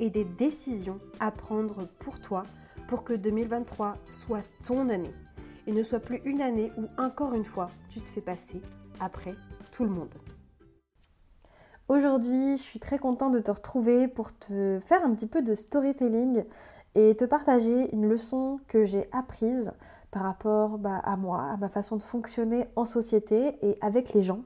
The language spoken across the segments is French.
et des décisions à prendre pour toi pour que 2023 soit ton année et ne soit plus une année où encore une fois tu te fais passer après tout le monde. Aujourd'hui, je suis très contente de te retrouver pour te faire un petit peu de storytelling et te partager une leçon que j'ai apprise par rapport bah, à moi, à ma façon de fonctionner en société et avec les gens.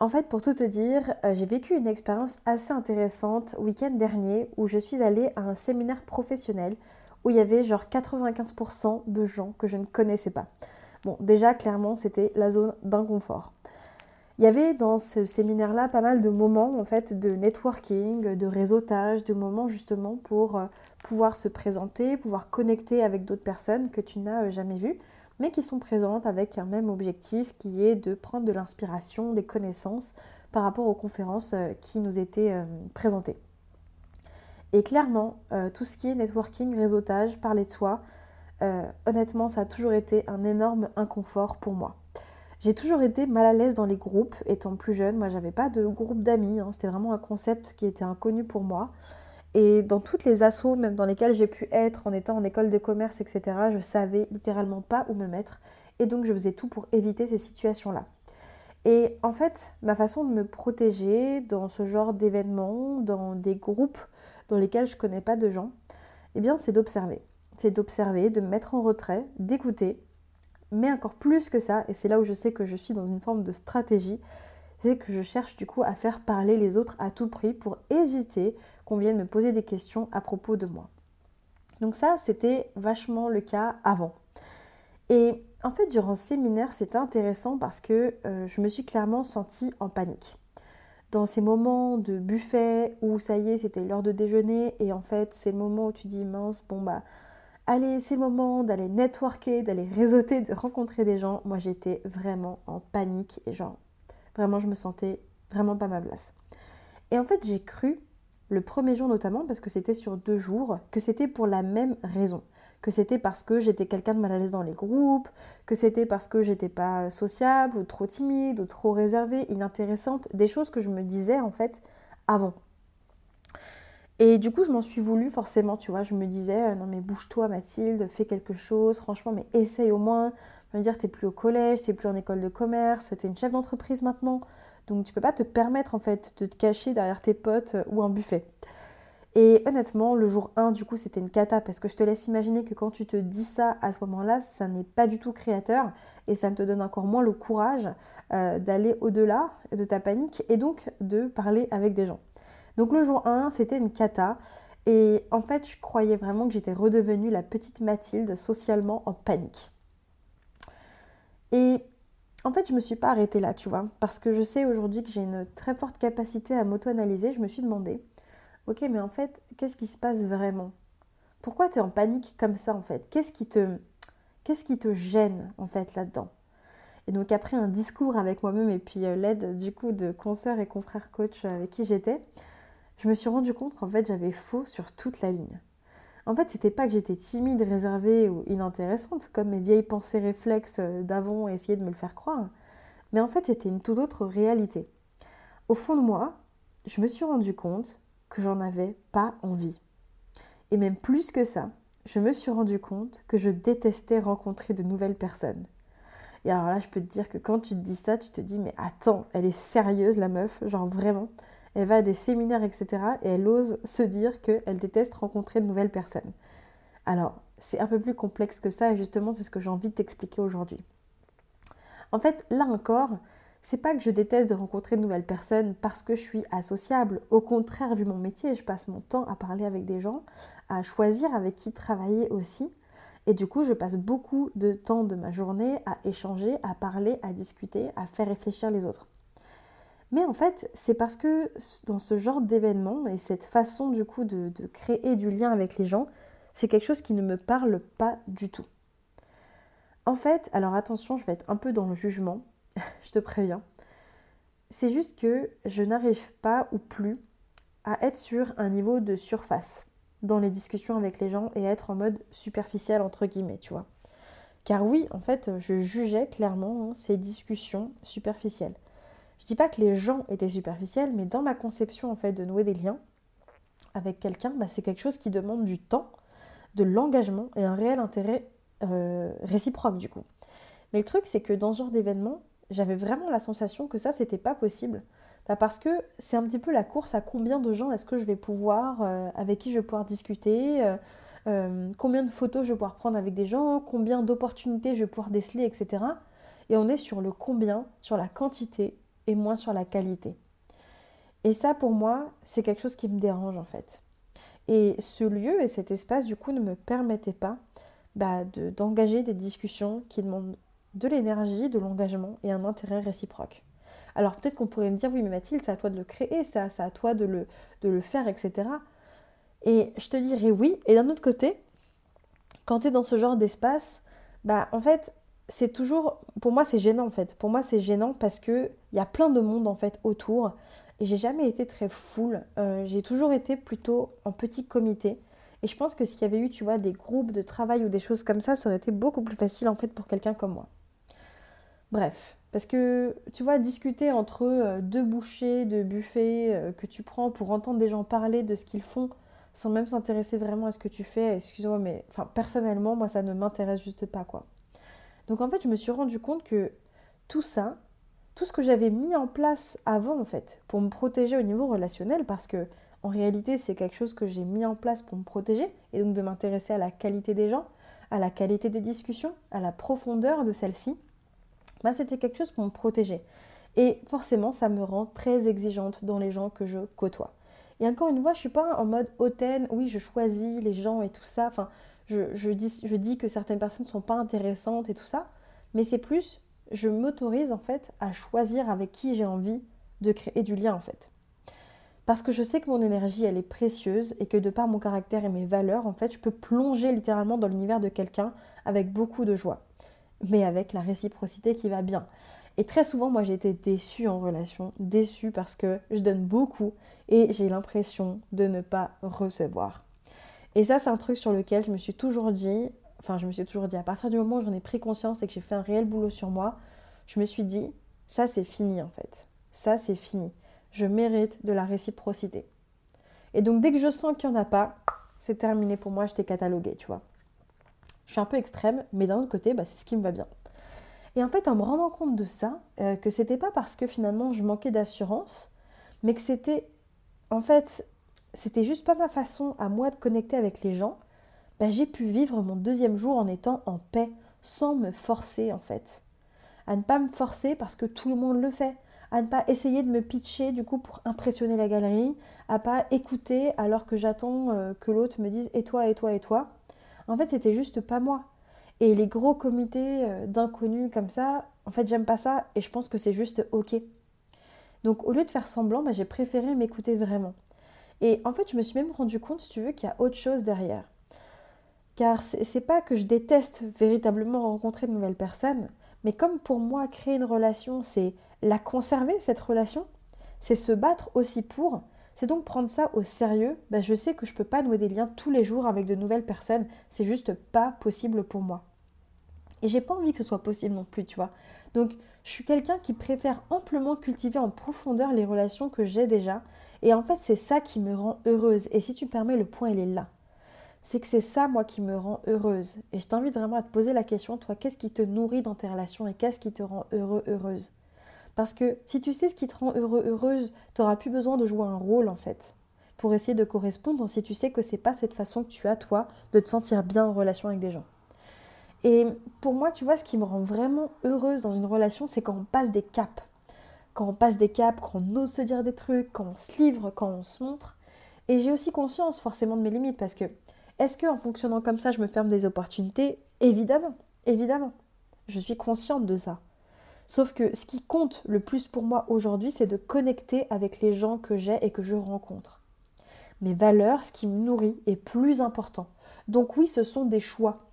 En fait, pour tout te dire, euh, j'ai vécu une expérience assez intéressante week-end dernier où je suis allée à un séminaire professionnel où il y avait genre 95% de gens que je ne connaissais pas. Bon, déjà, clairement, c'était la zone d'inconfort. Il y avait dans ce séminaire-là pas mal de moments en fait de networking, de réseautage, de moments justement pour euh, pouvoir se présenter, pouvoir connecter avec d'autres personnes que tu n'as euh, jamais vues mais qui sont présentes avec un même objectif qui est de prendre de l'inspiration, des connaissances par rapport aux conférences euh, qui nous étaient euh, présentées. Et clairement, euh, tout ce qui est networking, réseautage, parler de soi, honnêtement, ça a toujours été un énorme inconfort pour moi. J'ai toujours été mal à l'aise dans les groupes, étant plus jeune. Moi, j'avais pas de groupe d'amis. Hein. C'était vraiment un concept qui était inconnu pour moi. Et dans toutes les assos, même dans lesquelles j'ai pu être en étant en école de commerce, etc., je savais littéralement pas où me mettre. Et donc je faisais tout pour éviter ces situations-là. Et en fait, ma façon de me protéger dans ce genre d'événements, dans des groupes dans lesquels je connais pas de gens, eh bien c'est d'observer. C'est d'observer, de me mettre en retrait, d'écouter. Mais encore plus que ça, et c'est là où je sais que je suis dans une forme de stratégie, c'est que je cherche du coup à faire parler les autres à tout prix pour éviter qu'on vienne me poser des questions à propos de moi. Donc ça, c'était vachement le cas avant. Et en fait, durant ce séminaire, c'était intéressant parce que euh, je me suis clairement sentie en panique. Dans ces moments de buffet où ça y est, c'était l'heure de déjeuner et en fait, c'est le moment où tu dis mince, bon bah, allez, c'est le moment d'aller networker, d'aller réseauter, de rencontrer des gens. Moi, j'étais vraiment en panique et genre, vraiment, je me sentais vraiment pas ma place. Et en fait, j'ai cru le premier jour notamment, parce que c'était sur deux jours, que c'était pour la même raison. Que c'était parce que j'étais quelqu'un de mal à l'aise dans les groupes, que c'était parce que j'étais pas sociable, ou trop timide, ou trop réservée, inintéressante, des choses que je me disais en fait avant. Et du coup, je m'en suis voulu forcément, tu vois. Je me disais, euh, non mais bouge-toi Mathilde, fais quelque chose, franchement, mais essaye au moins. Me dire, t'es plus au collège, t'es plus en école de commerce, t'es une chef d'entreprise maintenant. Donc tu peux pas te permettre en fait de te cacher derrière tes potes euh, ou un buffet. Et honnêtement, le jour 1, du coup, c'était une cata parce que je te laisse imaginer que quand tu te dis ça à ce moment-là, ça n'est pas du tout créateur et ça te donne encore moins le courage euh, d'aller au-delà de ta panique et donc de parler avec des gens. Donc le jour 1, c'était une cata et en fait, je croyais vraiment que j'étais redevenue la petite Mathilde socialement en panique. Et en fait, je me suis pas arrêtée là, tu vois, parce que je sais aujourd'hui que j'ai une très forte capacité à m'auto-analyser. Je me suis demandé, ok, mais en fait, qu'est-ce qui se passe vraiment? Pourquoi tu es en panique comme ça, en fait? Qu'est-ce qui te, qu'est-ce qui te gêne, en fait, là-dedans? Et donc, après un discours avec moi-même et puis euh, l'aide, du coup, de concerts et confrères coach avec qui j'étais, je me suis rendu compte qu'en fait, j'avais faux sur toute la ligne. En fait, c'était pas que j'étais timide, réservée ou inintéressante, comme mes vieilles pensées réflexes euh, d'avant essayaient de me le faire croire. Mais en fait, c'était une toute autre réalité. Au fond de moi, je me suis rendu compte que j'en avais pas envie. Et même plus que ça, je me suis rendu compte que je détestais rencontrer de nouvelles personnes. Et alors là, je peux te dire que quand tu te dis ça, tu te dis, mais attends, elle est sérieuse la meuf, genre vraiment elle va à des séminaires, etc. Et elle ose se dire qu'elle déteste rencontrer de nouvelles personnes. Alors, c'est un peu plus complexe que ça, et justement, c'est ce que j'ai envie de t'expliquer aujourd'hui. En fait, là encore, c'est pas que je déteste de rencontrer de nouvelles personnes parce que je suis associable. Au contraire, vu mon métier, je passe mon temps à parler avec des gens, à choisir avec qui travailler aussi. Et du coup, je passe beaucoup de temps de ma journée à échanger, à parler, à discuter, à faire réfléchir les autres. Mais en fait, c'est parce que dans ce genre d'événement et cette façon du coup de, créer du lien avec les gens, c'est quelque chose qui ne me parle pas du tout. En fait, alors attention, je vais être un peu dans le jugement, je te préviens. C'est juste que je n'arrive pas ou plus à être sur un niveau de surface dans les discussions avec les gens et à être en mode superficiel entre guillemets, tu vois. Car oui, en fait, je jugeais clairement hein, ces discussions superficielles. Dis pas que les gens étaient superficiels, mais dans ma conception en fait de nouer des liens avec quelqu'un, bah, c'est quelque chose qui demande du temps, de l'engagement et un réel intérêt euh, réciproque du coup. Mais le truc, c'est que dans ce genre d'événement, j'avais vraiment la sensation que ça, c'était pas possible. Bah, parce que c'est un petit peu la course à combien de gens est-ce que je vais pouvoir, euh, avec qui je vais pouvoir discuter, euh, combien de photos je vais pouvoir prendre avec des gens, combien d'opportunités je vais pouvoir déceler, etc. Et on est sur le combien, sur la quantité et moins sur la qualité. Et ça, pour moi, c'est quelque chose qui me dérange en fait. Et ce lieu et cet espace, du coup, ne me permettaient pas bah, d'engager des discussions qui demandent de l'énergie, de l'engagement et un intérêt réciproque. Alors peut-être qu'on pourrait me dire, oui mais Mathilde, c'est à toi de le créer, ça, c'est à toi de le, de le faire, etc. Et je te dirais oui. Et d'un autre côté, quand tu es dans ce genre d'espace, bah en fait, c'est toujours, pour moi c'est gênant en fait. Pour moi c'est gênant parce que il y a plein de monde en fait autour et j'ai jamais été très full. Euh, j'ai toujours été plutôt en petit comité. Et je pense que s'il y avait eu, tu vois, des groupes de travail ou des choses comme ça, ça aurait été beaucoup plus facile en fait pour quelqu'un comme moi. Bref, parce que tu vois, discuter entre euh, deux bouchées de buffet euh, que tu prends pour entendre des gens parler de ce qu'ils font sans même s'intéresser vraiment à ce que tu fais, excuse-moi, mais personnellement, moi, ça ne m'intéresse juste pas, quoi. Donc en fait, je me suis rendu compte que tout ça, tout ce que j'avais mis en place avant, en fait, pour me protéger au niveau relationnel, parce que en réalité, c'est quelque chose que j'ai mis en place pour me protéger, et donc de m'intéresser à la qualité des gens, à la qualité des discussions, à la profondeur de celles-ci, bah, c'était quelque chose pour me protéger. Et forcément, ça me rend très exigeante dans les gens que je côtoie. Et encore une fois, je suis pas en mode hautaine, oui, je choisis les gens et tout ça. Je, dis, dis que certaines personnes ne sont pas intéressantes et tout ça. Mais c'est plus, je m'autorise en fait à choisir avec qui j'ai envie de créer du lien en fait. Parce que je sais que mon énergie, elle est précieuse et que de par mon caractère et mes valeurs, en fait, je peux plonger littéralement dans l'univers de quelqu'un avec beaucoup de joie mais avec la réciprocité qui va bien. Et très souvent, moi, j'ai été déçue en relation, déçue parce que je donne beaucoup et j'ai l'impression de ne pas recevoir. Et ça, c'est un truc sur lequel je me suis toujours dit, enfin, je me suis toujours dit, à partir du moment où j'en ai pris conscience et que j'ai fait un réel boulot sur moi, je me suis dit, ça, c'est fini en fait. Ça, c'est fini. Je mérite de la réciprocité. Et donc, dès que je sens qu'il n'y en a pas, c'est terminé pour moi, je t'ai catalogué, tu vois. Je suis un peu extrême, mais d'un autre côté, bah, c'est ce qui me va bien. Et en fait, en me rendant compte de ça, euh, que c'était pas parce que finalement je manquais d'assurance, mais que c'était, en fait, c'était juste pas ma façon à moi de connecter avec les gens, bah, j'ai pu vivre mon deuxième jour en étant en paix, sans me forcer en fait. À ne pas me forcer parce que tout le monde le fait, à ne pas essayer de me pitcher du coup pour impressionner la galerie, à pas écouter alors que j'attends euh, que l'autre me dise et toi, et toi, et toi. En fait, c'était juste pas moi. Et les gros comités euh, d'inconnus comme ça, en fait, j'aime pas ça et je pense que c'est juste ok. Donc, au lieu de faire semblant, bah, j'ai préféré m'écouter vraiment. Et en fait, je me suis même rendu compte, si tu veux, qu'il y a autre chose derrière. Car c'est pas que je déteste véritablement rencontrer de nouvelles personnes, mais comme pour moi, créer une relation, c'est la conserver, cette relation, c'est se battre aussi pour, c'est donc prendre ça au sérieux. Ben, je sais que je ne peux pas nouer des liens tous les jours avec de nouvelles personnes. C'est juste pas possible pour moi. Et j'ai pas envie que ce soit possible non plus, tu vois. Donc, je suis quelqu'un qui préfère amplement cultiver en profondeur les relations que j'ai déjà. Et en fait, c'est ça qui me rend heureuse. Et si tu permets, le point, il est là. C'est que c'est ça, moi, qui me rend heureuse. Et je t'invite vraiment à te poser la question, toi, qu'est-ce qui te nourrit dans tes relations et qu'est-ce qui te rend heureux, heureuse? Parce que si tu sais ce qui te rend heureux, heureuse, tu n'auras plus besoin de jouer un rôle en fait pour essayer de correspondre si tu sais que c'est pas cette façon que tu as toi de te sentir bien en relation avec des gens. Et pour moi, tu vois, ce qui me rend vraiment heureuse dans une relation, c'est quand on passe des caps. Quand on passe des caps, quand on ose se dire des trucs, quand on se livre, quand on se montre. Et j'ai aussi conscience forcément de mes limites parce que est-ce que en fonctionnant comme ça, je me ferme des opportunités? Évidemment, évidemment. Je suis consciente de ça. Sauf que ce qui compte le plus pour moi aujourd'hui, c'est de connecter avec les gens que j'ai et que je rencontre. Mes valeurs, ce qui me nourrit, est plus important. Donc oui, ce sont des choix.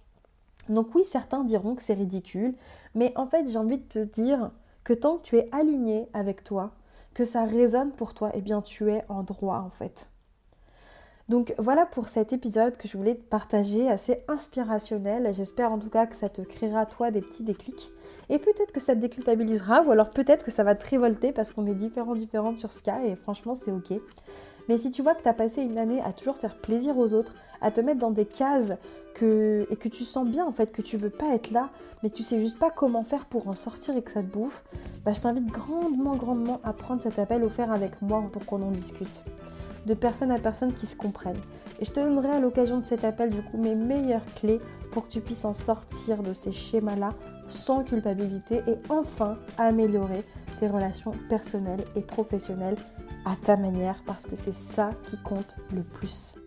Donc oui, certains diront que c'est ridicule, mais en fait, j'ai envie de te dire que tant que tu es aligné avec toi, que ça résonne pour toi, eh bien tu es en droit en fait. Donc voilà pour cet épisode que je voulais te partager, assez inspirationnel. J'espère en tout cas que ça te créera toi des petits déclics. Et peut-être que ça te déculpabilisera, ou alors peut-être que ça va te révolter parce qu'on est différents, différentes sur ce cas, et franchement c'est ok. Mais si tu vois que tu as passé une année à toujours faire plaisir aux autres, à te mettre dans des cases et que tu sens bien en fait que tu veux pas être là, mais tu sais juste pas comment faire pour en sortir et que ça te bouffe, bah, je t'invite grandement, grandement à prendre cet appel offert avec moi pour qu'on en discute de personne à personne qui se comprennent. Et je te donnerai à l'occasion de cet appel du coup mes meilleures clés pour que tu puisses en sortir de ces schémas-là sans culpabilité et enfin améliorer tes relations personnelles et professionnelles à ta manière parce que c'est ça qui compte le plus.